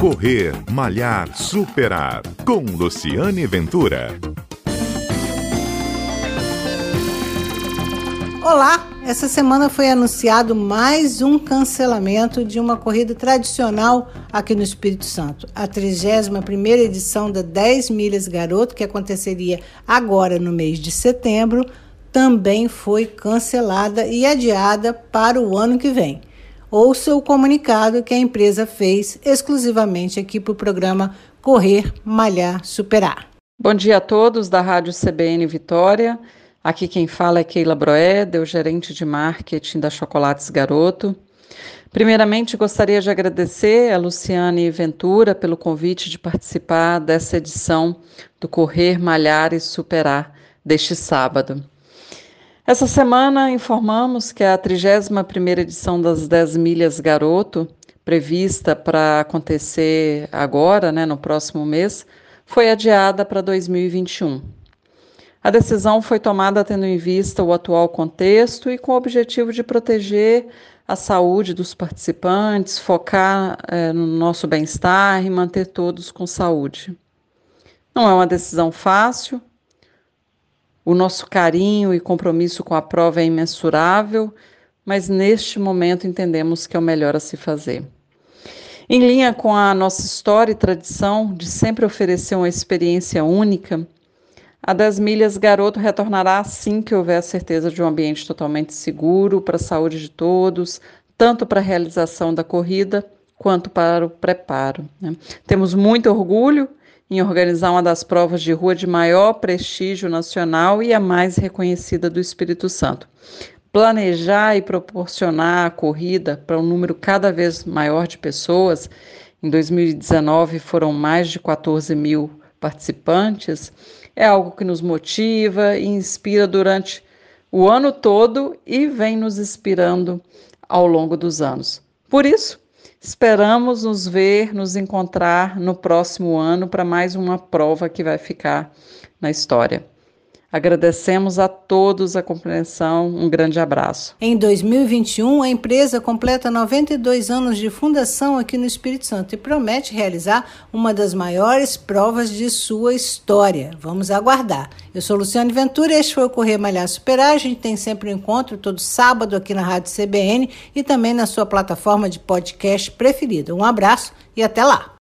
Correr, Malhar, Superar. Com Luciane Ventura. Olá! Essa semana foi anunciado mais um cancelamento de uma corrida tradicional aqui no Espírito Santo. A 31ª edição da 10 Milhas Garoto, que aconteceria agora no mês de setembro, também foi cancelada e adiada para o ano que vem. Ouça o comunicado que a empresa fez exclusivamente aqui para o programa Correr, Malhar, Superar. Bom dia a todos da Rádio CBN Vitória. Aqui quem fala é Keila Broedel, gerente de marketing da Chocolates Garoto. Primeiramente, gostaria de agradecer a Luciane Ventura pelo convite de participar dessa edição do Correr, Malhar e Superar deste sábado. Essa semana informamos que a 31ª edição das 10 Milhas Garoto, prevista para acontecer agora, né, no próximo mês, foi adiada para 2021. A decisão foi tomada tendo em vista o atual contexto e com o objetivo de proteger a saúde dos participantes, focar é, no nosso bem-estar e manter todos com saúde. Não é uma decisão fácil, o nosso carinho e compromisso com a prova é imensurável, mas neste momento entendemos que é o melhor a se fazer. Em linha com a nossa história e tradição de sempre oferecer uma experiência única, a das milhas garoto retornará assim que houver a certeza de um ambiente totalmente seguro para a saúde de todos, tanto para a realização da corrida quanto para o preparo. Né? Temos muito orgulho em organizar uma das provas de rua de maior prestígio nacional e a mais reconhecida do Espírito Santo. Planejar e proporcionar a corrida para um número cada vez maior de pessoas, em 2019 foram mais de 14 mil participantes, é algo que nos motiva e inspira durante o ano todo e vem nos inspirando ao longo dos anos. Por isso, Esperamos nos ver, nos encontrar no próximo ano para mais uma prova que vai ficar na história. Agradecemos a todos a compreensão. Um grande abraço. Em 2021, a empresa completa 92 anos de fundação aqui no Espírito Santo e promete realizar uma das maiores provas de sua história. Vamos aguardar. Eu sou Luciane Ventura, este foi o Correr Malhar Superar. A gente tem sempre um encontro todo sábado aqui na Rádio CBN e também na sua plataforma de podcast preferida. Um abraço e até lá.